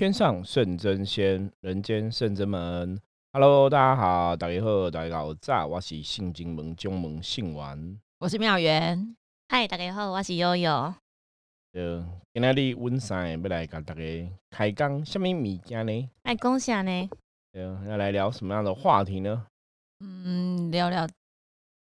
天上圣真仙，人间圣真门。Hello，大家好，大家好，大家好，早，我是信金门中门信完，我是妙媛。嗨，大家好，我是悠悠。呃，今天哩温山要来跟大家开讲什么物件呢？来恭喜呢。呃，要来聊什么样的话题呢？嗯，聊聊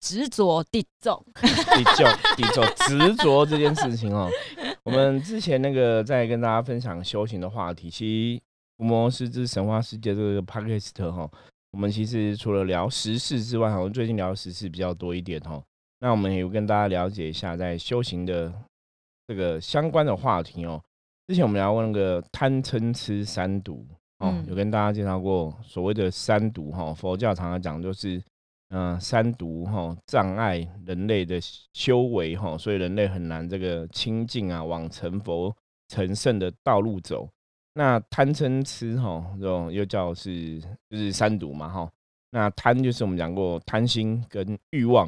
执着地重，地重地重执着这件事情哦。我们之前那个在跟大家分享修行的话题，其实《伏魔师之神话世界》这个 podcast 哈，我们其实除了聊时事之外，好像最近聊时事比较多一点哈。那我们也有跟大家了解一下在修行的这个相关的话题哦。之前我们聊过那个贪嗔痴三毒哦，有跟大家介绍过所谓的三毒哈，佛教常常讲就是。嗯，三毒哈障碍人类的修为哈，所以人类很难这个清净啊，往成佛成圣的道路走。那贪嗔痴哈，这种又叫是就是三毒嘛哈。那贪就是我们讲过贪心跟欲望，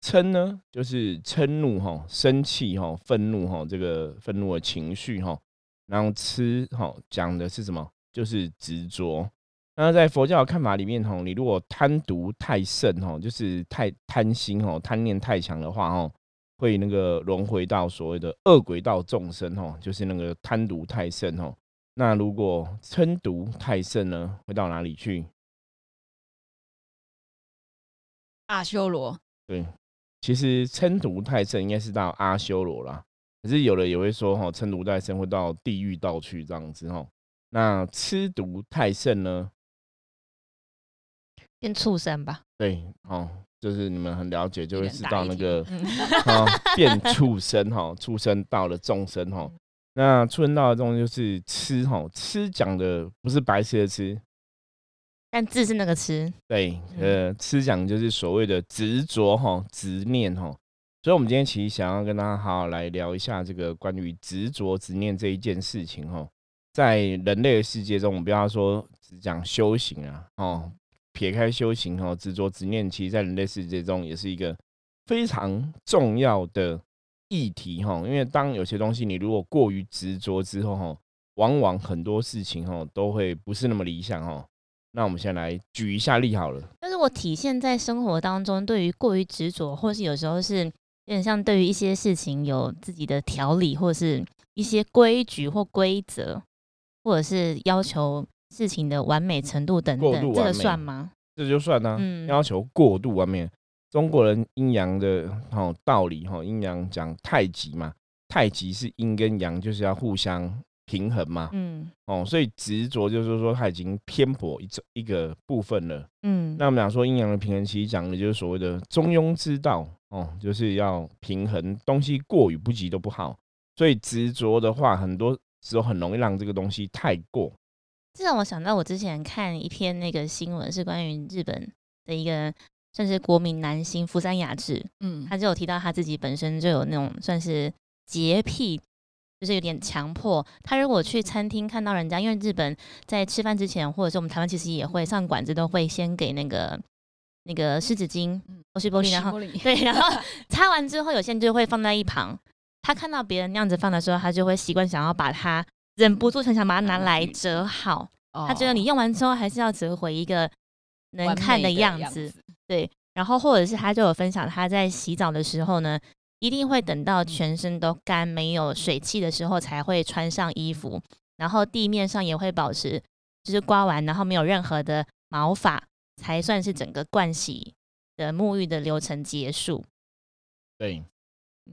嗔呢就是嗔怒哈，生气哈，愤怒哈，这个愤怒的情绪哈。然后痴哈讲的是什么？就是执着。那在佛教的看法里面，吼，你如果贪毒太甚，吼，就是太贪心，吼，贪念太强的话，吼，会那个轮回到所谓的恶鬼道众生，吼，就是那个贪毒太甚，吼。那如果嗔毒太甚呢，会到哪里去？阿修罗。对，其实嗔毒太甚应该是到阿修罗啦。可是有的也会说，吼，嗔毒太甚会到地狱道去这样子，吼。那吃毒太甚呢？变畜生吧，对，哦，就是你们很了解，就会知道那个 啊，变畜生哈，畜生道的众生哈，那畜生道的众生就是吃哈，吃讲的不是白吃的吃，但字是那个吃，对，呃，吃讲就是所谓的执着哈，执念哈，所以我们今天其实想要跟大家好好来聊一下这个关于执着执念这一件事情哈，在人类的世界中，我们不要说只讲修行啊，哦。撇开修行哈，执着执念，其实在人类世界中也是一个非常重要的议题哈。因为当有些东西你如果过于执着之后哈，往往很多事情哈都会不是那么理想哈。那我们先来举一下例好了。但是我体现在生活当中，对于过于执着，或是有时候是有点像对于一些事情有自己的条理，或是一些规矩或规则，或者是要求。事情的完美程度等等，这个算吗？这就算呢。要求过度完美。中国人阴阳的哈道理哈，阴阳讲太极嘛，太极是阴跟阳，就是要互相平衡嘛。嗯，哦，所以执着就是说它已经偏颇一一个部分了。嗯，那我们讲说阴阳的平衡，其实讲的就是所谓的中庸之道哦，就是要平衡，东西过与不及都不好。所以执着的话，很多时候很容易让这个东西太过。这让我想到，我之前看一篇那个新闻，是关于日本的一个算是国民男星福山雅治，嗯，他就有提到他自己本身就有那种算是洁癖，就是有点强迫。他如果去餐厅看到人家，因为日本在吃饭之前，或者是我们台湾其实也会上馆子都会先给那个那个湿纸巾，或是玻璃，然后对，然后 擦完之后，有些人就会放在一旁。他看到别人那样子放的时候，他就会习惯想要把它。忍不住很想把它拿来折好，他觉得你用完之后还是要折回一个能看的样子，对。然后或者是他就有分享，他在洗澡的时候呢，一定会等到全身都干没有水汽的时候才会穿上衣服，然后地面上也会保持就是刮完然后没有任何的毛发，才算是整个盥洗的沐浴的流程结束。对。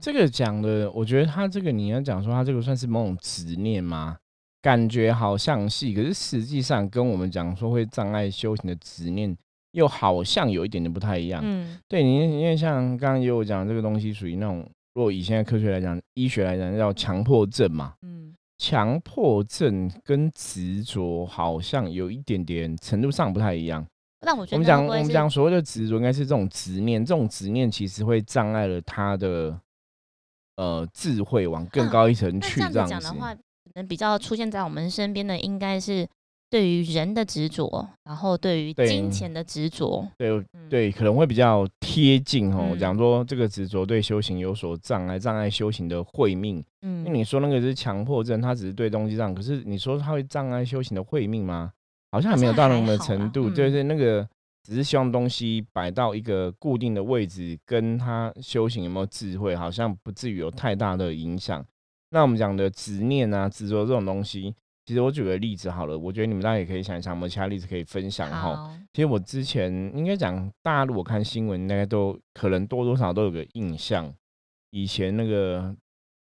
这个讲的，我觉得他这个你要讲说他这个算是某种执念吗？感觉好像是，可是实际上跟我们讲说会障碍修行的执念，又好像有一点点不太一样。嗯，对你，因为像刚刚也有讲这个东西属于那种，如果以现在科学来讲，医学来讲叫强迫症嘛。嗯，强迫症跟执着好像有一点点程度上不太一样。那我觉得我们讲我们讲所谓的执着，应该是这种执念，这种执念其实会障碍了他的。呃，智慧往更高一层去，这样讲的话，可能比较出现在我们身边的，应该是对于人的执着，然后对于金钱的执着，对对，可能会比较贴近哦。讲说这个执着对修行有所障碍，障碍修行的慧命。嗯，那你说那个是强迫症，他只是对东西上，可是你说他会障碍修行的慧命吗？好像还没有到那么程度，就是那个只是希望东西摆到一个固定的位置，跟他修行有没有智慧，好像不至于有太大的影响。那我们讲的执念啊、执着这种东西。其实我举个例子好了，我觉得你们大家也可以想一想，有没有其他例子可以分享哈。其实我之前应该讲大陆，我看新闻，大家都可能多多少少都有个印象。以前那个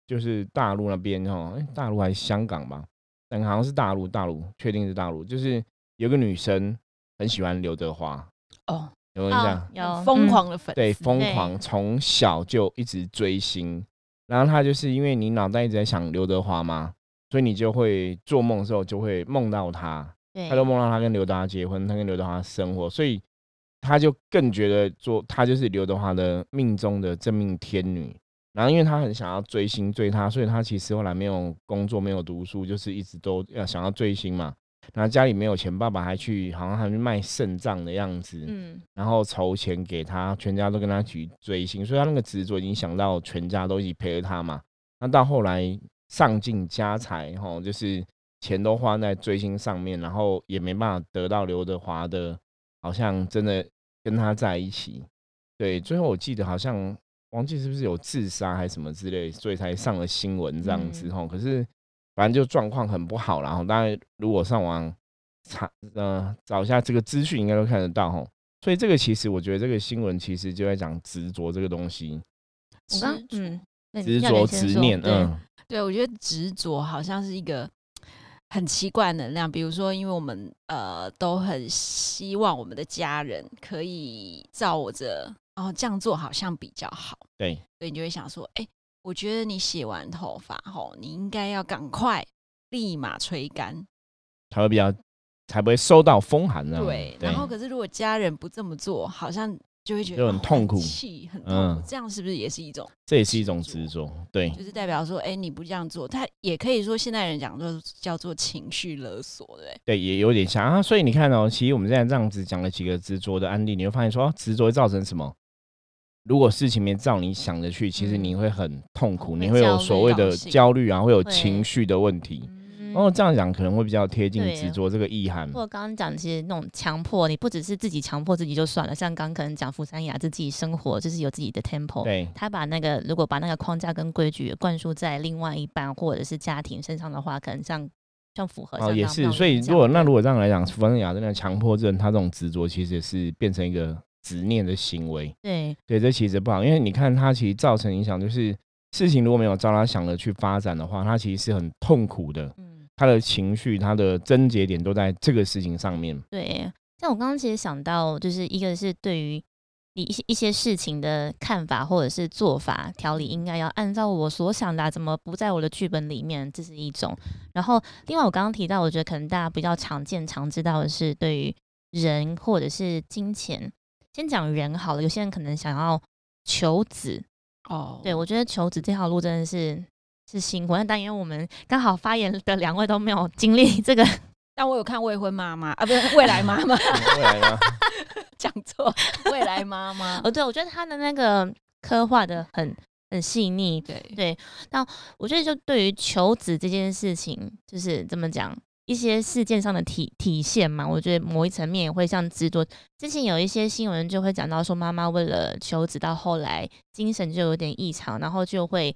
就是大陆那边哈，哎，大陆还是香港吧？但好像是大陆，大陆确定是大陆。就是有个女生很喜欢刘德华哦，有印象？有疯狂的粉，对，疯狂从小就一直追星。然后他就是因为你脑袋一直在想刘德华嘛。所以你就会做梦的时候就会梦到他，他就梦到他跟刘德华结婚，他跟刘德华生活，所以他就更觉得做他就是刘德华的命中的真命天女。然后因为他很想要追星追他，所以他其实后来没有工作，没有读书，就是一直都要想要追星嘛。然后家里没有钱，爸爸还去好像还去卖肾脏的样子，嗯，然后筹钱给他，全家都跟他去追星，所以他那个执着已经想到全家都一起陪着他嘛。那到后来。上尽家财，哈，就是钱都花在追星上面，然后也没办法得到刘德华的，好像真的跟他在一起。对，最后我记得好像忘记是不是有自杀还是什么之类，所以才上了新闻这样子，哈。可是反正就状况很不好，然后大家如果上网查，呃，找一下这个资讯，应该都看得到，哈。所以这个其实我觉得这个新闻其实就在讲执着这个东西。我刚嗯，执着执念，嗯。对，我觉得执着好像是一个很奇怪能量。比如说，因为我们呃都很希望我们的家人可以照着，哦这样做好像比较好。对，所以你就会想说，哎，我觉得你洗完头发后，你应该要赶快立马吹干，才会比较才不会受到风寒呢。对，然后可是如果家人不这么做，好像。就会觉得很痛苦，气很痛苦，这样是不是也是一种？这也是一种执着，对，就是代表说，哎，你不这样做，他也可以说现代人讲说叫做情绪勒索，对？对，也有点像啊。所以你看哦，其实我们现在这样子讲了几个执着的案例，你会发现说，执着会造成什么？如果事情没照你想的去，其实你会很痛苦，你会有所谓的焦虑啊，会有情绪的问题。哦，这样讲可能会比较贴近执着这个意涵。或刚刚讲，其实那种强迫，你不只是自己强迫自己就算了，像刚可能讲福山雅治自己生活就是有自己的 temple，对，他把那个如果把那个框架跟规矩灌输在另外一半或者是家庭身上的话，可能像像符合哦，也是。所以如果那如果这样来讲，福山雅真的强迫症，他这种执着其实也是变成一个执念的行为。对，对，这其实不好，因为你看他其实造成影响，就是事情如果没有照他想的去发展的话，他其实是很痛苦的。嗯他的情绪，他的症结点都在这个事情上面。对，像我刚刚其实想到，就是一个是对于一一些事情的看法或者是做法调理，应该要按照我所想的，怎么不在我的剧本里面，这是一种。然后，另外我刚刚提到，我觉得可能大家比较常见、常知道的是，对于人或者是金钱，先讲人好了。有些人可能想要求子哦，对我觉得求子这条路真的是。是辛苦，但因为我们刚好发言的两位都没有经历这个，但我有看未婚妈妈啊，不是未来妈妈，未来妈 讲错，未来妈妈。哦，对，我觉得他的那个刻画的很很细腻，对对。那我觉得就对于求子这件事情，就是怎么讲，一些事件上的体体现嘛，我觉得某一层面也会像执着。之前有一些新闻就会讲到说，妈妈为了求子，到后来精神就有点异常，然后就会。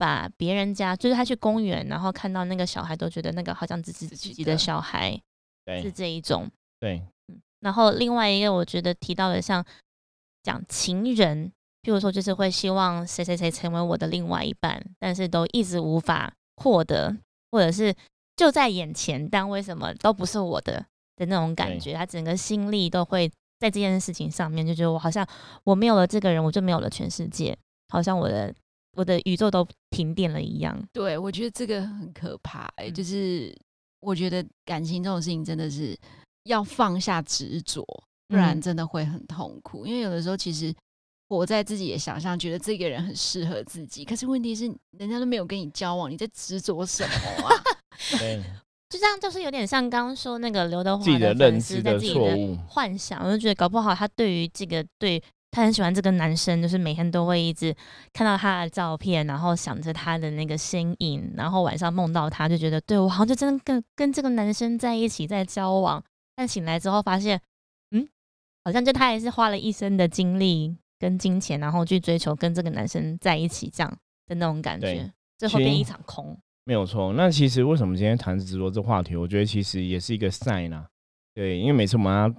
把别人家，就是他去公园，然后看到那个小孩，都觉得那个好像只是自己的小孩，是这一种。对，然后另外一个，我觉得提到的像讲情人，譬如说就是会希望谁谁谁成为我的另外一半，但是都一直无法获得，或者是就在眼前，但为什么都不是我的的那种感觉，他整个心力都会在这件事情上面，就觉得我好像我没有了这个人，我就没有了全世界，好像我的。我的宇宙都停电了一样。对，我觉得这个很可怕。哎，就是我觉得感情这种事情真的是要放下执着，不然真的会很痛苦。因为有的时候其实活在自己的想象，觉得这个人很适合自己，可是问题是人家都没有跟你交往，你在执着什么啊？对，就这样，就是有点像刚刚说那个刘德华自己的认知的错误。幻想，我就觉得搞不好他对于这个对他很喜欢这个男生，就是每天都会一直看到他的照片，然后想着他的那个身影，然后晚上梦到他，就觉得对我好像就真的跟跟这个男生在一起在交往，但醒来之后发现，嗯，好像就他也是花了一生的精力跟金钱，然后去追求跟这个男生在一起这样的那种感觉，最后变一场空。没有错，那其实为什么今天谈执着这话题？我觉得其实也是一个 sign 啊。对，因为每次我们要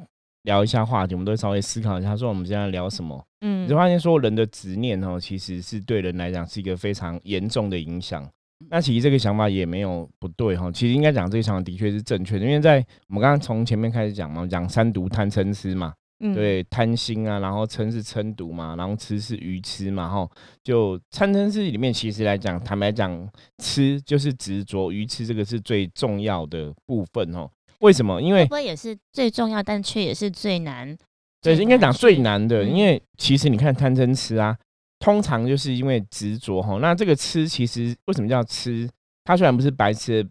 聊一下话题，我们都会稍微思考一下，说我们现在聊什么。嗯，你就发现说人的执念哦，其实是对人来讲是一个非常严重的影响。那其实这个想法也没有不对哈，其实应该讲这个想法的确是正确的，因为在我们刚刚从前面开始讲嘛，讲三毒贪嗔痴嘛。对，贪心啊，然后嗔是嗔毒嘛，然后吃是愚痴嘛，哈，就贪嗔痴里面，其实来讲，坦白讲，吃就是执着，愚痴这个是最重要的部分哦。为什么？因为不也是最重要，但却也是最难。对，应该讲最难的，因为其实你看贪嗔痴啊，通常就是因为执着哈。那这个吃其实为什么叫吃？它虽然不是白吃。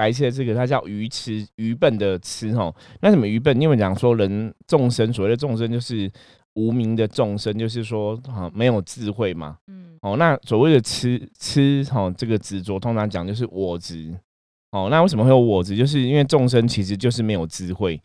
白痴的这个，它叫愚痴、愚笨的痴吼。那什么愚笨？因为讲说人众生，所谓的众生就是无名的众生，就是说哈没有智慧嘛。嗯。哦，那所谓的痴痴吼，这个执着，通常讲就是我执。哦，那为什么会有我执？就是因为众生其实就是没有智慧，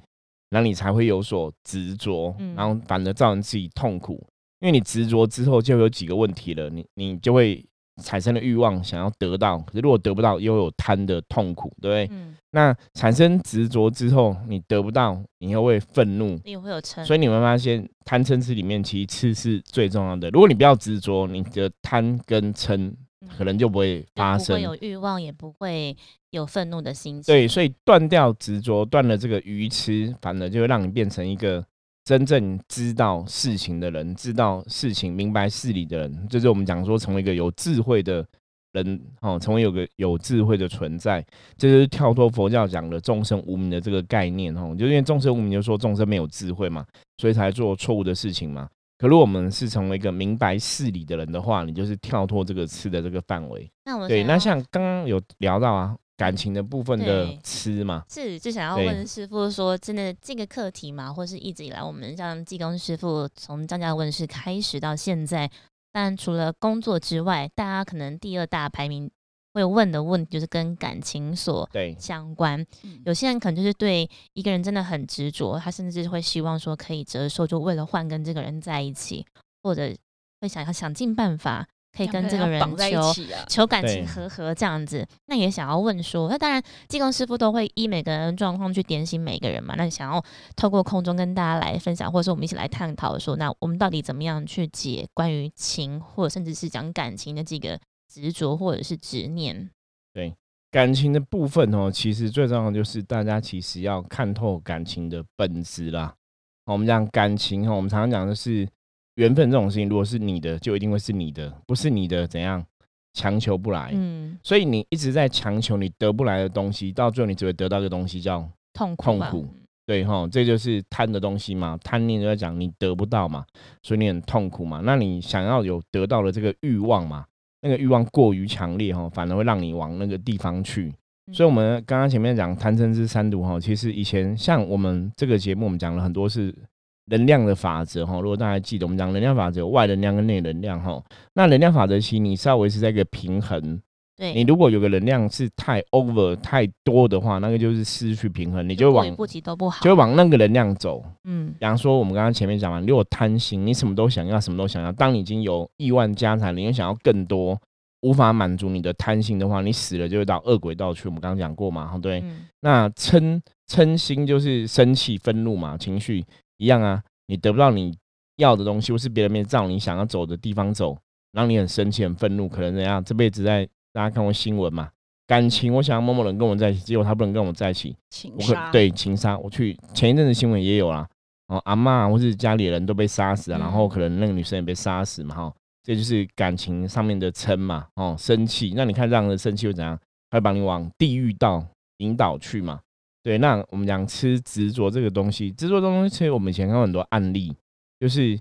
那你才会有所执着，然后反而造成自己痛苦。因为你执着之后，就有几个问题了，你你就会。产生的欲望想要得到，可是如果得不到，又有贪的痛苦，对不对？嗯。那产生执着之后，你得不到，你又会愤怒，你会有嗔。所以你会发现，贪嗔痴里面其实是最重要的。如果你不要执着，你的贪跟嗔可能就不会发生，不会有欲望，也不会有愤怒的心情。对，所以断掉执着，断了这个愚痴，反而就会让你变成一个。真正知道事情的人，知道事情、明白事理的人，就是我们讲说成为一个有智慧的人，哦，成为有个有智慧的存在，这就是跳脱佛教讲的众生无名的这个概念，哦，就因为众生无名，就说众生没有智慧嘛，所以才做错误的事情嘛。可如果我们是成为一个明白事理的人的话，你就是跳脱这个吃的这个范围。那我对，那像刚刚有聊到啊。感情的部分的吃嘛，是就想要问师傅说，真的这个课题嘛，或是一直以来我们像济公师傅从张家问世开始到现在，但除了工作之外，大家可能第二大排名会问的问题就是跟感情所相关。有些人可能就是对一个人真的很执着，他甚至会希望说可以折寿，就为了换跟这个人在一起，或者会想要想尽办法。可以跟这个人求求感情和和这样子，那也想要问说，那当然技工师傅都会依每个人状况去点醒每个人嘛。那想要透过空中跟大家来分享，或者说我们一起来探讨说，那我们到底怎么样去解关于情，或者甚至是讲感情的这个执着或者是执念？对感情的部分哦，其实最重要的就是大家其实要看透感情的本质啦。我们讲感情哦，我们常常讲的是。缘分这种事情，如果是你的，就一定会是你的；不是你的，怎样强求不来？嗯，所以你一直在强求你得不来的东西，到最后你只会得到一个东西，叫痛痛苦。对哈，这就是贪的东西嘛，贪念就在讲你得不到嘛，所以你很痛苦嘛。那你想要有得到的这个欲望嘛，那个欲望过于强烈哈，反而会让你往那个地方去。所以，我们刚刚前面讲贪嗔痴三毒哈，其实以前像我们这个节目，我们讲了很多是。能量的法则哈，如果大家记得，我们讲能量法则有外能量跟内能量哈。那能量法则其实你稍微是在一个平衡。对，你如果有个能量是太 over 太多的话，那个就是失去平衡，你就往不急都不好，就往那个能量走。嗯，比方说我们刚刚前面讲完，如果贪心，你什么都想要，什么都想要。当你已经有亿万家产，你又想要更多，无法满足你的贪心的话，你死了就会到恶鬼道去。我们刚刚讲过嘛，对。那嗔嗔心就是生气、愤怒嘛，情绪。一样啊，你得不到你要的东西，或是别人没照你想要走的地方走，然后你很生气、很愤怒，可能怎样？这辈子在大家看过新闻嘛？感情，我想要某某人跟我在一起，结果他不能跟我在一起，情杀。对，情杀。我去前一阵子新闻也有啦，哦，阿妈或是家里人都被杀死了，然后可能那个女生也被杀死嘛，哈，这就是感情上面的嗔嘛，哦，生气。那你看让人生气会怎样？会把你往地狱道引导去嘛？对，那我们讲吃执着这个东西，执着东西，其实我们以前看过很多案例，就是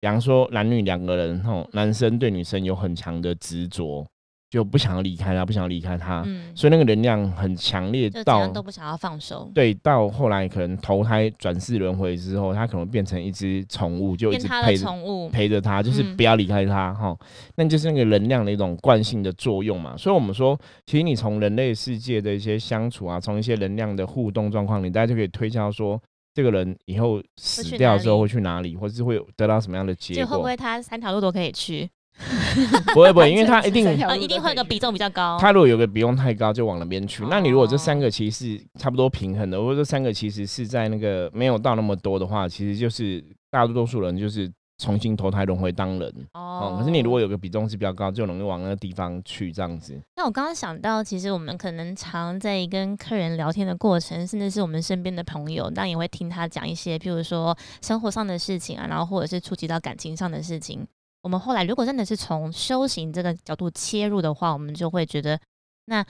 比方说男女两个人，吼，男生对女生有很强的执着，就不想要离开他，不想要离开他，所以那个能量很强烈，到都不想要放手。对，到后来可能投胎转世轮回之后，他可能变成一只宠物，就一直陪宠物陪着他，就是不要离开他哈。那就是那个能量的一种惯性的作用嘛。所以我们说，其实你从人类世界的一些相处啊，从一些能量的互动状况，你大家就可以推敲说，这个人以后死掉之后会去哪里，或者是会得到什么样的结果？会不会他三条路都可以去？不会不会，因为他一定一定会个比重比较高。他如果有个比重太高，就往那边去。那你如果这三个其实是差不多平衡的，或者这三个其实是在那个没有到那么多的话，其实就是大多数人就是重新投胎轮回当人哦。可是你如果有个比重是比较高，就容易往那个地方去这样子。那我刚刚想到，其实我们可能常在跟客人聊天的过程，甚至是我们身边的朋友，当然也会听他讲一些，譬如说生活上的事情啊，然后或者是触及到感情上的事情。我们后来如果真的是从修行这个角度切入的话，我们就会觉得，那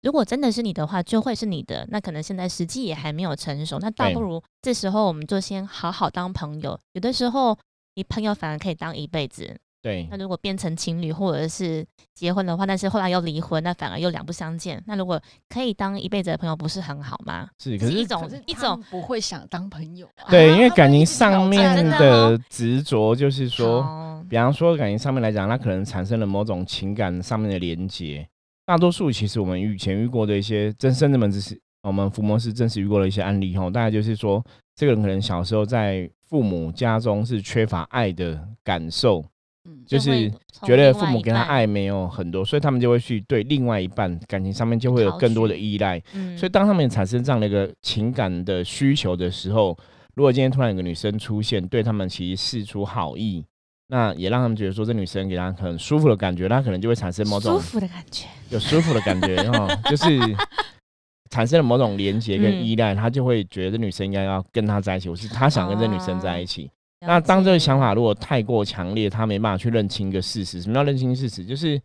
如果真的是你的话，就会是你的。那可能现在时机也还没有成熟，那倒不如这时候我们就先好好当朋友。有的时候，你朋友反而可以当一辈子。对，那如果变成情侣或者是结婚的话，但是后来又离婚，那反而又两不相见。那如果可以当一辈子的朋友，不是很好吗？是，可是一种一种不会想当朋友。对，因为感情上面的执着，就是说，比方说感情上面来讲，它可能产生了某种情感上面的连接。大多数其实我们以前遇过的一些真生的们，只是我们福摩斯真实遇过的一些案例哈，大概就是说，这个人可能小时候在父母家中是缺乏爱的感受。就是觉得父母给他爱没有很多，所以他们就会去对另外一半感情上面就会有更多的依赖。所以当他们产生这样的一个情感的需求的时候，如果今天突然有个女生出现，对他们其实示出好意，那也让他们觉得说这女生给他很舒服的感觉，他可能就会产生某种舒服的感觉，有舒服的感觉，然后就是 产生了某种连接跟依赖，他就会觉得这女生应该要跟他在一起，我是他想跟这女生在一起。那当这个想法如果太过强烈，他没办法去认清一个事实。什么叫认清事实？就是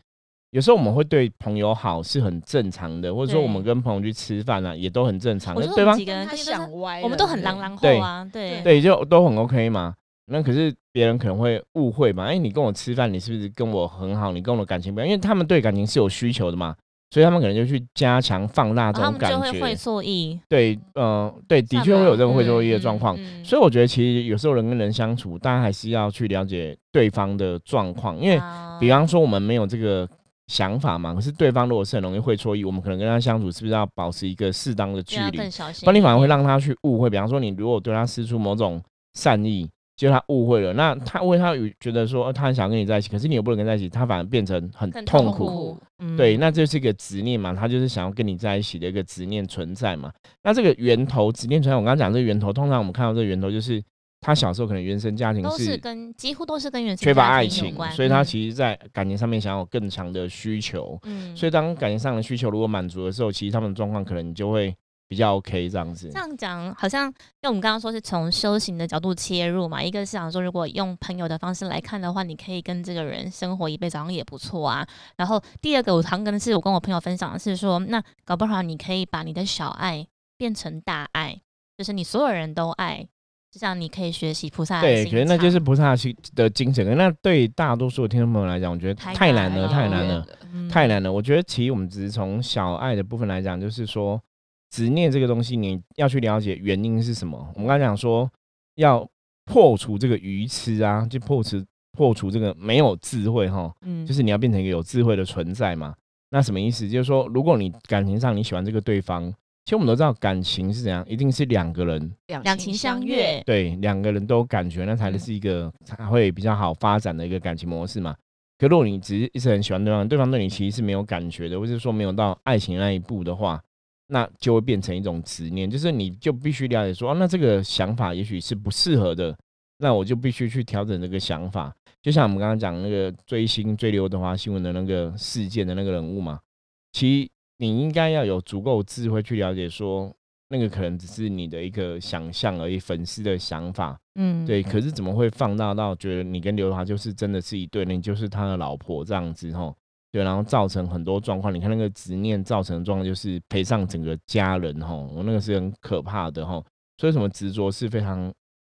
有时候我们会对朋友好是很正常的，或者说我们跟朋友去吃饭啊，也都很正常。对方他想歪，我们都很狼狼后啊，对对，就都很 OK 嘛。那可是别人可能会误会嘛？哎，你跟我吃饭，你是不是跟我很好？你跟我的感情不一样？因为他们对感情是有需求的嘛。所以他们可能就去加强放大这种感觉，就会会错意。对，嗯，对，的确会有这种会错意的状况。所以我觉得，其实有时候人跟人相处，大家还是要去了解对方的状况。因为，比方说我们没有这个想法嘛，可是对方如果是很容易会错意，我们可能跟他相处是不是要保持一个适当的距离？不然你反而会让他去误会。比方说，你如果对他施出某种善意。就他误会了，那他为他觉得说他很想跟你在一起，可是你又不能跟在一起，他反而变成很痛苦。对，那这是一个执念嘛，他就是想要跟你在一起的一个执念存在嘛。那这个源头执念存在，我刚刚讲这个源头，通常我们看到这个源头就是他小时候可能原生家庭是跟几乎都是跟原生缺乏爱情，所以他其实在感情上面想要更强的需求。嗯，所以当感情上的需求如果满足的时候，其实他们的状况可能就会。比较 OK 这样子，这样讲好像，因为我们刚刚说是从修行的角度切入嘛，一个是想说，如果用朋友的方式来看的话，你可以跟这个人生活一辈子，好像也不错啊。然后第二个，我常跟是我跟我朋友分享的是说，那搞不好你可以把你的小爱变成大爱，就是你所有人都爱，就像你可以学习菩萨对，觉得那就是菩萨心的精神。那对大多数的听众朋友来讲，我觉得太难了，太难了，太难了。我觉得其实我们只是从小爱的部分来讲，就是说。执念这个东西，你要去了解原因是什么。我们刚才讲说，要破除这个愚痴啊，就破除破除这个没有智慧哈，嗯，就是你要变成一个有智慧的存在嘛。那什么意思？就是说，如果你感情上你喜欢这个对方，其实我们都知道感情是怎样，一定是两个人两情相悦，对，两个人都感觉，那才是一个才会比较好发展的一个感情模式嘛。可如果你只是一直很喜欢对方，对方对你其实是没有感觉的，或者说没有到爱情那一步的话。那就会变成一种执念，就是你就必须了解说，那这个想法也许是不适合的，那我就必须去调整这个想法。就像我们刚刚讲那个追星追刘德华新闻的那个事件的那个人物嘛，其实你应该要有足够智慧去了解说，那个可能只是你的一个想象而已，粉丝的想法，嗯，对。可是怎么会放大到觉得你跟刘德华就是真的是一对，你就是他的老婆这样子吼？对，然后造成很多状况。你看那个执念造成的状况，就是赔上整个家人哈。我那个是很可怕的哈。所以什么执着是非常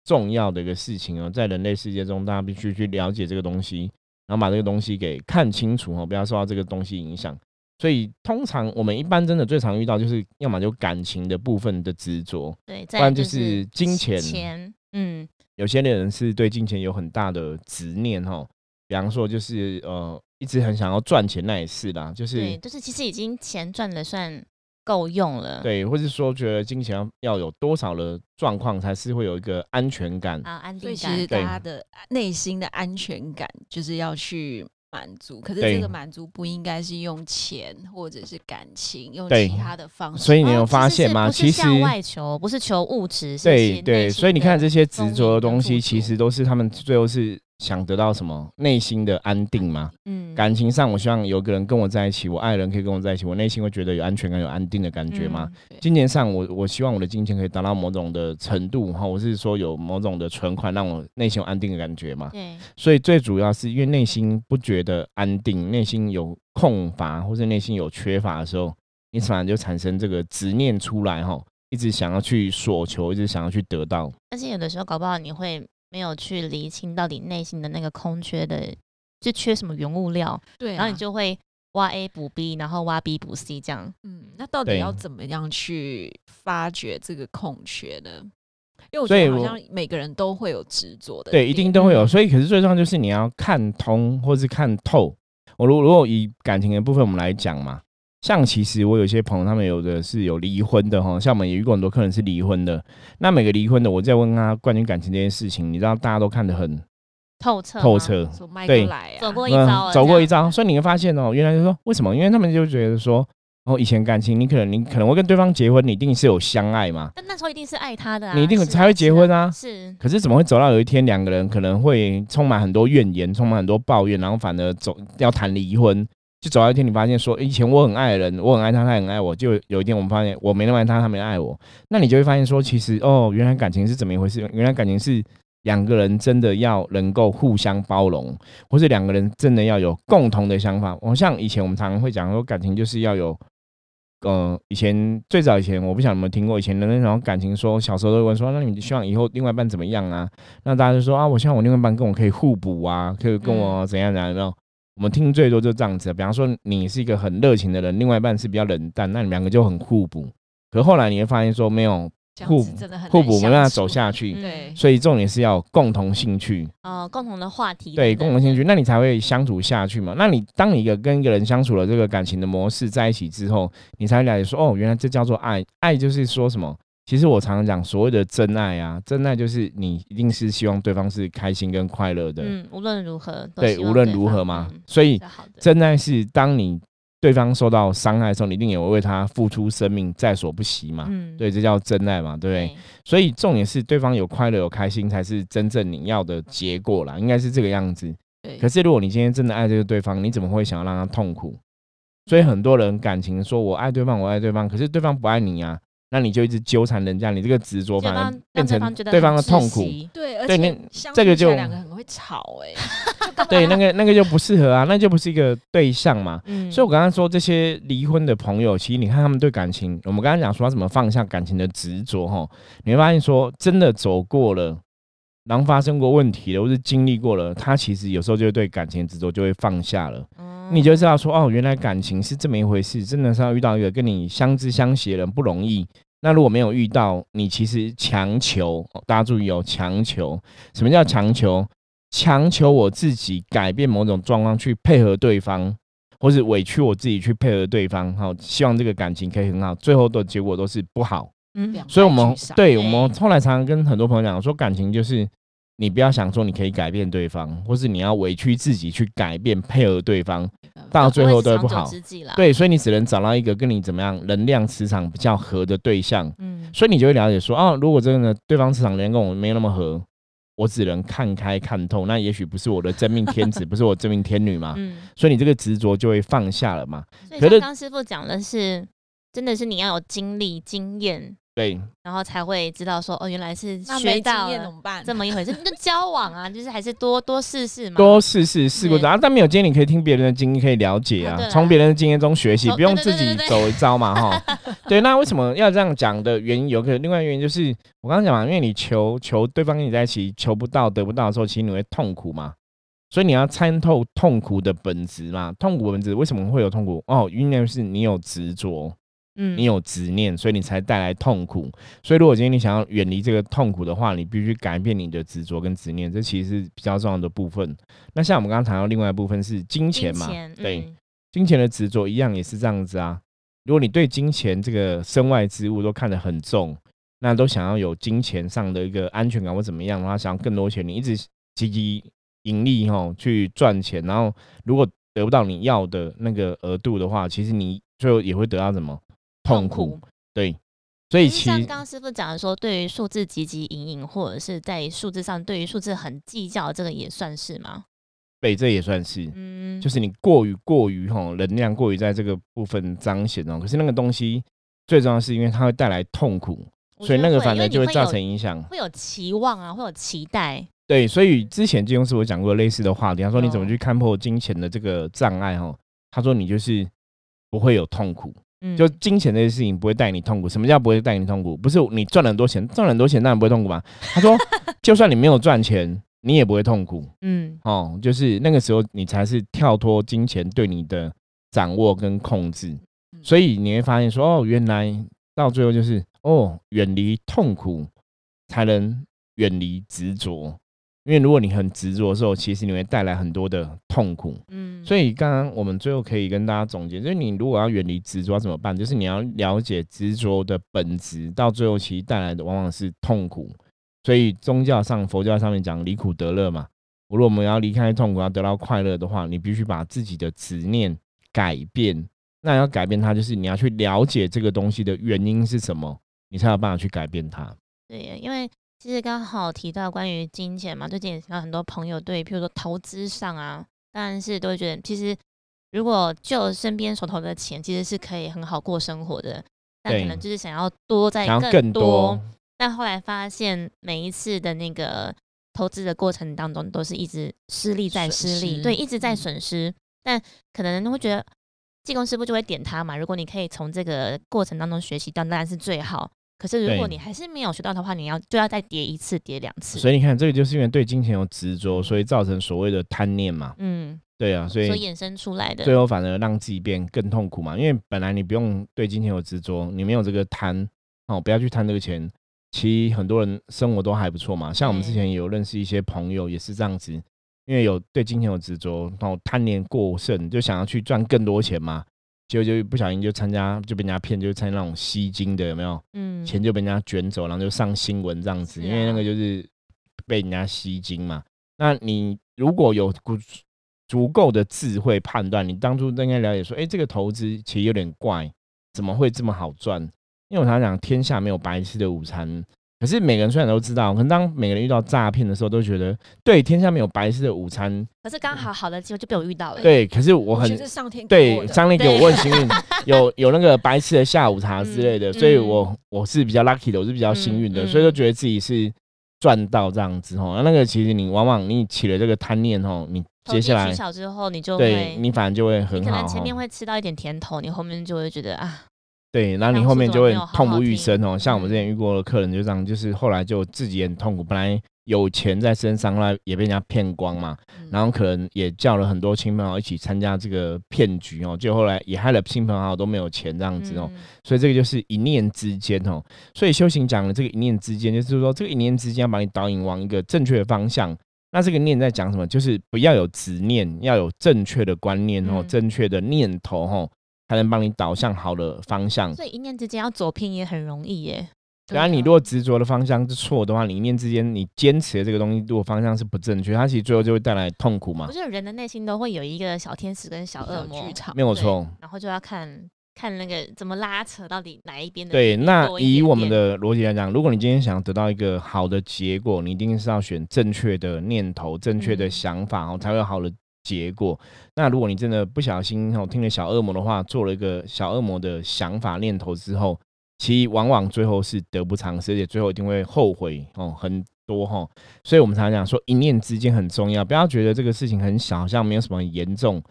重要的一个事情哦，在人类世界中，大家必须去了解这个东西，然后把这个东西给看清楚哦，不要受到这个东西影响。所以通常我们一般真的最常遇到就是要么就感情的部分的执着，对，不然就是金钱。钱，嗯，有些人是对金钱有很大的执念哈，比方说就是呃一直很想要赚钱，那也是啦，就是对，就是其实已经钱赚的算够用了，对，或是说觉得金钱要要有多少的状况才是会有一个安全感啊，安定感。其实大家的内心的安全感就是要去。满足，可是这个满足不应该是用钱或者是感情，用其他的方式。所以你有发现吗？其实外求不是求物质，对对。所以你看这些执着的东西，其实都是他们最后是。想得到什么？内心的安定吗？嗯，感情上，我希望有个人跟我在一起，我爱人可以跟我在一起，我内心会觉得有安全感、有安定的感觉吗？金钱上，我我希望我的金钱可以达到某种的程度哈，我是说有某种的存款，让我内心有安定的感觉嘛？对。所以最主要是因为内心不觉得安定，内心有空乏或者内心有缺乏的时候，你反而就产生这个执念出来哈，一直想要去索求，一直想要去得到。但是有的时候搞不好你会。没有去理清到底内心的那个空缺的，就缺什么原物料，对，然后你就会挖 A 补 B，然后挖 B 补 C 这样。嗯，那到底要怎么样去发掘这个空缺呢？因为我觉得好像每个人都会有执着的，对，一定都会有。所以，可是最重要就是你要看通或是看透。我如如果以感情的部分我们来讲嘛。像其实我有些朋友，他们有的是有离婚的哈，像我们也遇过很多客人是离婚的。那每个离婚的，我在问他关于感情这件事情，你知道大家都看得很透彻，透彻，对，走过一遭，走过一遭。所以你会发现哦，原来就说为什么？因为他们就觉得说，哦，以前感情你可能你可能会跟对方结婚，你一定是有相爱嘛。但那时候一定是爱他的，你一定才会结婚啊。是，可是怎么会走到有一天两个人可能会充满很多怨言，充满很多抱怨，然后反而走要谈离婚？就走到一天，你发现说，以前我很爱的人，我很爱他，他很爱我。就有一天，我们发现我没那么爱他，他没爱我。那你就会发现说，其实哦，原来感情是怎么一回事？原来感情是两个人真的要能够互相包容，或是两个人真的要有共同的想法。我像以前我们常常会讲说，感情就是要有，呃，以前最早以前，我不晓得有没有听过以前的那种感情，说小时候都问说，那你希望以后另外一半怎么样啊？那大家就说啊，我希望我另外一半跟我可以互补啊，可以跟我怎样怎样，然后。我们听最多就这样子，比方说你是一个很热情的人，另外一半是比较冷淡，那你们两个就很互补。可后来你会发现说没有互补互补，没办法走下去。对，所以重点是要共同兴趣哦，共同的话题。对，共同兴趣，那你才会相处下去嘛。那你当你一个跟一个人相处了这个感情的模式在一起之后，你才了解说哦，原来这叫做爱。爱就是说什么？其实我常常讲，所谓的真爱啊，真爱就是你一定是希望对方是开心跟快乐的。嗯，无论如何，对，无论如何嘛。所以真爱是当你对方受到伤害的时候，你一定也会为他付出生命，在所不惜嘛。嗯，对，这叫真爱嘛，对不对？所以重点是对方有快乐有开心，才是真正你要的结果啦，应该是这个样子。对。可是如果你今天真的爱这个对方，你怎么会想要让他痛苦？所以很多人感情说我爱对方，我爱对方，可是对方不爱你啊。那你就一直纠缠人家，你这个执着反而变成对方的痛苦。对，而且这个就两个很会吵哎。对，那个那个就不适合啊，那就不是一个对象嘛。嗯。所以我刚刚说这些离婚的朋友，其实你看他们对感情，我们刚刚讲说怎么放下感情的执着哈，你会发现说真的走过了，然后发生过问题了，或是经历过了，他其实有时候就会对感情执着就会放下了。你就知道说哦，原来感情是这么一回事，真的是要遇到一个跟你相知相惜的人不容易。那如果没有遇到，你其实强求，大家注意哦，强求。什么叫强求？强求我自己改变某种状况去配合对方，或是委屈我自己去配合对方，好，希望这个感情可以很好，最后的结果都是不好。嗯，所以我们对我们后来常常跟很多朋友讲说，感情就是。你不要想说你可以改变对方，或是你要委屈自己去改变配合对方，到最后都不好。对，所以你只能找到一个跟你怎么样能量磁场比较合的对象。嗯，所以你就会了解说，哦，如果真的对方磁场连跟我没那么合，我只能看开看透，那也许不是我的真命天子，不是我真命天女嘛。嗯，所以你这个执着就会放下了嘛。所以刚师傅讲的是，真的是你要有经历经验。对，然后才会知道说哦，原来是学到这么一回事。就交往啊，就是还是多多试试嘛，多试试试过啊。但没有经验，你可以听别人的经验，可以了解啊，从别人的经验中学习，不用自己走一招嘛，哈。对，那为什么要这样讲的原因，有个另外原因就是我刚刚讲嘛，因为你求求对方跟你在一起，求不到得不到的时候，其实你会痛苦嘛。所以你要参透痛苦的本质嘛？痛苦本质为什么会有痛苦？哦，因为是你有执着，嗯，你有执念，所以你才带来痛苦。所以如果今天你想要远离这个痛苦的话，你必须改变你的执着跟执念，这其实是比较重要的部分。那像我们刚刚谈到另外一部分是金钱嘛？对，金钱的执着一样也是这样子啊。如果你对金钱这个身外之物都看得很重，那都想要有金钱上的一个安全感或怎么样的话，想要更多钱，你一直积极。盈利哈，去赚钱，然后如果得不到你要的那个额度的话，其实你最后也会得到什么痛苦？对，所以其实刚刚师傅讲的说，对于数字汲汲营营，或者是在数字上对于数字很计较，这个也算是吗？对，这也算是，嗯，就是你过于过于吼能量过于在这个部分彰显哦。可是那个东西最重要是因为它会带来痛苦，所以那个反而就会造成影响，会有期望啊，会有期待。对，所以之前金庸师傅讲过类似的话题，他说你怎么去看破金钱的这个障碍？哈，他说你就是不会有痛苦，就金钱这些事情不会带你痛苦。什么叫不会带你痛苦？不是你赚了很多钱，赚了很多钱当然不会痛苦嘛。他说，就算你没有赚钱，你也不会痛苦。嗯，哦，就是那个时候你才是跳脱金钱对你的掌握跟控制。所以你会发现说，哦，原来到最后就是哦，远离痛苦才能远离执着。因为如果你很执着的时候，其实你会带来很多的痛苦。嗯，所以刚刚我们最后可以跟大家总结，就是你如果要远离执着，怎么办？就是你要了解执着的本质，到最后其实带来的往往是痛苦。所以宗教上、佛教上面讲离苦得乐嘛。如果我们要离开痛苦，要得到快乐的话，你必须把自己的执念改变。那要改变它，就是你要去了解这个东西的原因是什么，你才有办法去改变它。对，因为。其实刚好提到关于金钱嘛，最近也听到很多朋友对，譬如说投资上啊，当然是都会觉得，其实如果就身边手头的钱，其实是可以很好过生活的，但可能就是想要多在更多，但后来发现每一次的那个投资的过程当中，都是一直失利在失利，对，一直在损失，但可能会觉得技工师傅就会点他嘛，如果你可以从这个过程当中学习到，当然是最好。可是如果你还是没有学到的话，你要就要再叠一次，叠两次。所以你看，这个就是因为对金钱有执着，所以造成所谓的贪念嘛。嗯，对啊，所以所衍生出来的，最后反而让自己变更痛苦嘛。因为本来你不用对金钱有执着，你没有这个贪哦，不要去贪这个钱。其实很多人生活都还不错嘛。像我们之前有认识一些朋友也是这样子，因为有对金钱有执着，然后贪念过剩，就想要去赚更多钱嘛。结果就不小心就参加就被人家骗，就参加那种吸金的有没有？嗯，钱就被人家卷走，然后就上新闻这样子。因为那个就是被人家吸金嘛。那你如果有足足够的智慧判断，你当初应该了解说，哎，这个投资其实有点怪，怎么会这么好赚？因为我常常讲，天下没有白吃的午餐。可是每个人虽然都知道，可能当每个人遇到诈骗的时候，都觉得对天下没有白吃的午餐。可是刚好好的机会就被我遇到了。对，可是我很对上天给我问幸运，有有那个白吃的下午茶之类的，所以我我是比较 lucky 的，我是比较幸运的，所以就觉得自己是赚到这样子吼。那那个其实你往往你起了这个贪念吼，你接下来小之后你就对你反而就会很好。可能前面会吃到一点甜头，你后面就会觉得啊。对，然后你后面就会痛不欲生哦。像我们之前遇过的客人就这样，就是后来就自己也很痛苦。本来有钱在身上，后来也被人家骗光嘛。然后可能也叫了很多亲朋好友一起参加这个骗局哦，就后来也害了亲朋好友都没有钱这样子哦。所以这个就是一念之间哦。所以修行讲的这个一念之间，就是说这个一念之间要把你导引往一个正确的方向。那这个念在讲什么？就是不要有执念，要有正确的观念哦，正确的念头哦。才能帮你导向好的方向，所以一念之间要走偏也很容易耶。对啊，你如果执着的方向是错的话，你一念之间你坚持的这个东西，如果方向是不正确，它其实最后就会带来痛苦嘛。不是人的内心都会有一个小天使跟小恶魔剧场，没有错。然后就要看看那个怎么拉扯到底哪一边的。对，那以我们的逻辑来讲，如果你今天想得到一个好的结果，你一定是要选正确的念头、正确的想法哦，才会有好的。结果，那如果你真的不小心哦听了小恶魔的话，做了一个小恶魔的想法念头之后，其实往往最后是得不偿失，而且最后一定会后悔哦很多哈。所以我们常常讲说一念之间很重要，不要觉得这个事情很小，好像没有什么严重。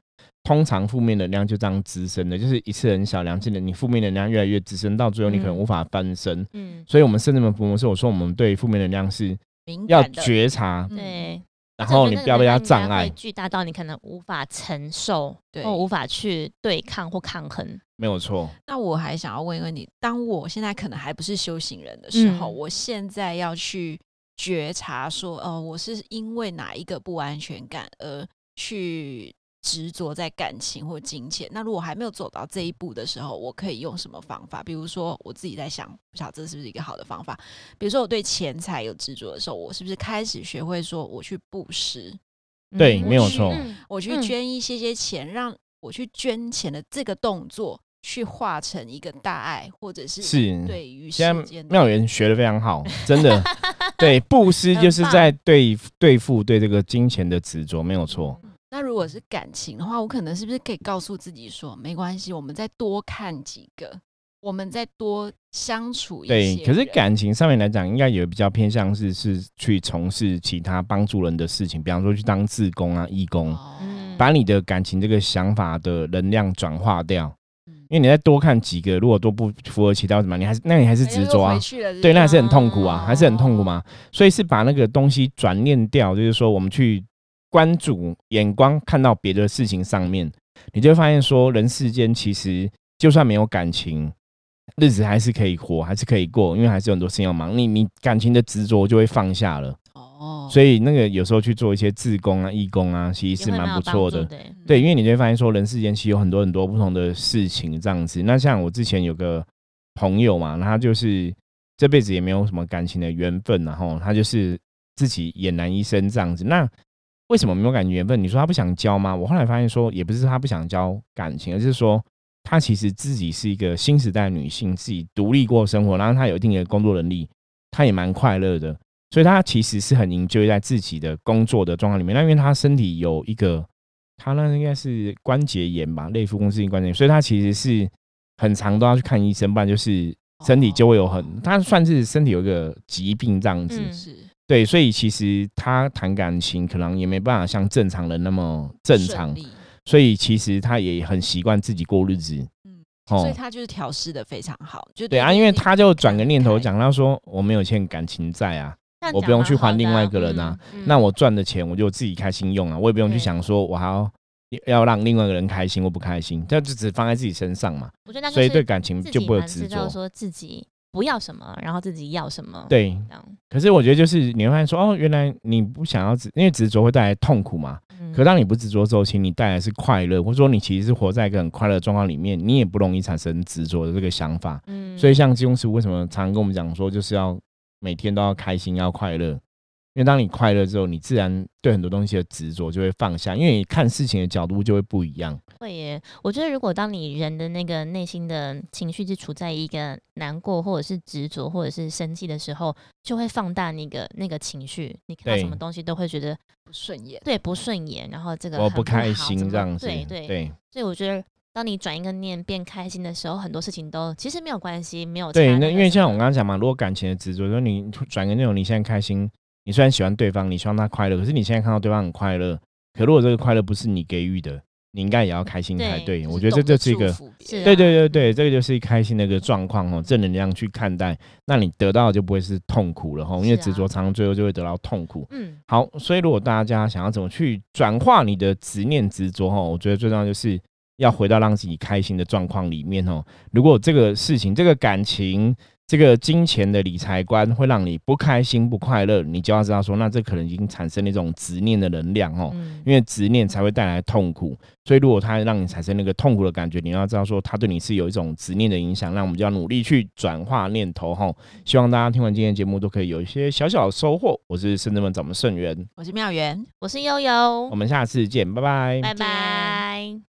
通常负面能量就这样滋生的，就是一次很小，两次的你负面能量越来越滋生，到最后你可能无法翻身。嗯，所以我们圣人们佛摩是我说我们对负面能量是要觉察。对。然后你不要被它障碍，巨大到你可能无法承受，或无法去对抗或抗衡。没有错。那我还想要问一问你，当我现在可能还不是修行人的时候，我现在要去觉察说，哦，我是因为哪一个不安全感而去。执着在感情或金钱，那如果还没有走到这一步的时候，我可以用什么方法？比如说，我自己在想，不晓得这是不是一个好的方法？比如说，我对钱财有执着的时候，我是不是开始学会说，我去布施？对，没有错。我去捐一些些钱，让我去捐钱的这个动作，去化成一个大爱，或者是是对于现在妙缘学的非常好，真的。对，布施就是在对对付对这个金钱的执着，没有错。那如果是感情的话，我可能是不是可以告诉自己说，没关系，我们再多看几个，我们再多相处一些。对，可是感情上面来讲，应该也比较偏向是是去从事其他帮助人的事情，比方说去当志工啊、义工，把你的感情这个想法的能量转化掉。因为你再多看几个，如果都不符合其他什么，你还是那你还是执着啊？对，那还是很痛苦啊，还是很痛苦嘛。所以是把那个东西转念掉，就是说我们去。关注眼光看到别的事情上面，你就会发现说，人世间其实就算没有感情，日子还是可以活，还是可以过，因为还是有很多事情要忙。你你感情的执着就会放下了哦。所以那个有时候去做一些自工啊、义工啊，其实是蛮不错的。对，因为你就会发现说，人世间其实有很多很多不同的事情这样子。那像我之前有个朋友嘛，他就是这辈子也没有什么感情的缘分，然后他就是自己俨然一生这样子。那为什么没有感情缘分？你说他不想交吗？我后来发现说，也不是他不想交感情，而是说他其实自己是一个新时代女性，自己独立过生活，然后他有一定的工作能力，他也蛮快乐的，所以他其实是很营救在自己的工作的状况里面。那因为他身体有一个，他那应该是关节炎吧，类腹公司性关节炎，所以他其实是很长都要去看医生，不然就是身体就会有很，他算是身体有一个疾病这样子。是。对，所以其实他谈感情可能也没办法像正常人那么正常，所以其实他也很习惯自己过日子，嗯，哦所以他就是调试的非常好，就对啊，因为他就转个念头讲，他说我没有欠感情债啊，我不用去还另外一个人啊，那我赚的钱我就自己开心用啊，我也不用去想说我还要要让另外一个人开心或不开心，这就只放在自己身上嘛，我觉得所以对感情就不会执着，说自己。不要什么，然后自己要什么。对，可是我觉得就是你会发现说，哦，原来你不想要执，因为执着会带来痛苦嘛。嗯。可当你不执着之后，其实你带来是快乐，或者说你其实是活在一个很快乐的状况里面，你也不容易产生执着的这个想法。嗯。所以像金庸师傅为什么常常跟我们讲说，就是要每天都要开心，要快乐。因为当你快乐之后，你自然对很多东西的执着就会放下，因为你看事情的角度就会不一样。会耶，我觉得如果当你人的那个内心的情绪是处在一个难过或者是执着或者是生气的时候，就会放大那个那个情绪。你看到什么东西都会觉得不顺眼，对，不顺眼。然后这个我不开心这样子，对对对。所以我觉得，当你转一个念变开心的时候，很多事情都其实没有关系，没有对。那因为像我刚刚讲嘛，如果感情的执着，说你转个那种，你现在开心。你虽然喜欢对方，你希望他快乐，可是你现在看到对方很快乐，可如果这个快乐不是你给予的，你应该也要开心才对。我觉得这就是一个，对对对对，这个就是一开心的一个状况哦，正能量去看待，那你得到的就不会是痛苦了哈，因为执着常常最后就会得到痛苦。嗯，好，所以如果大家想要怎么去转化你的执念执着哈，我觉得最重要就是要回到让自己开心的状况里面哦。如果这个事情，这个感情。这个金钱的理财观会让你不开心、不快乐，你就要知道说，那这可能已经产生了一种执念的能量哦，因为执念才会带来痛苦。所以，如果它让你产生那个痛苦的感觉，你要知道说，它对你是有一种执念的影响。那我们就要努力去转化念头哈。希望大家听完今天节目都可以有一些小小的收获。我是圣智门掌门圣元，我是妙元，我是悠悠，我们下次见，拜拜，拜拜。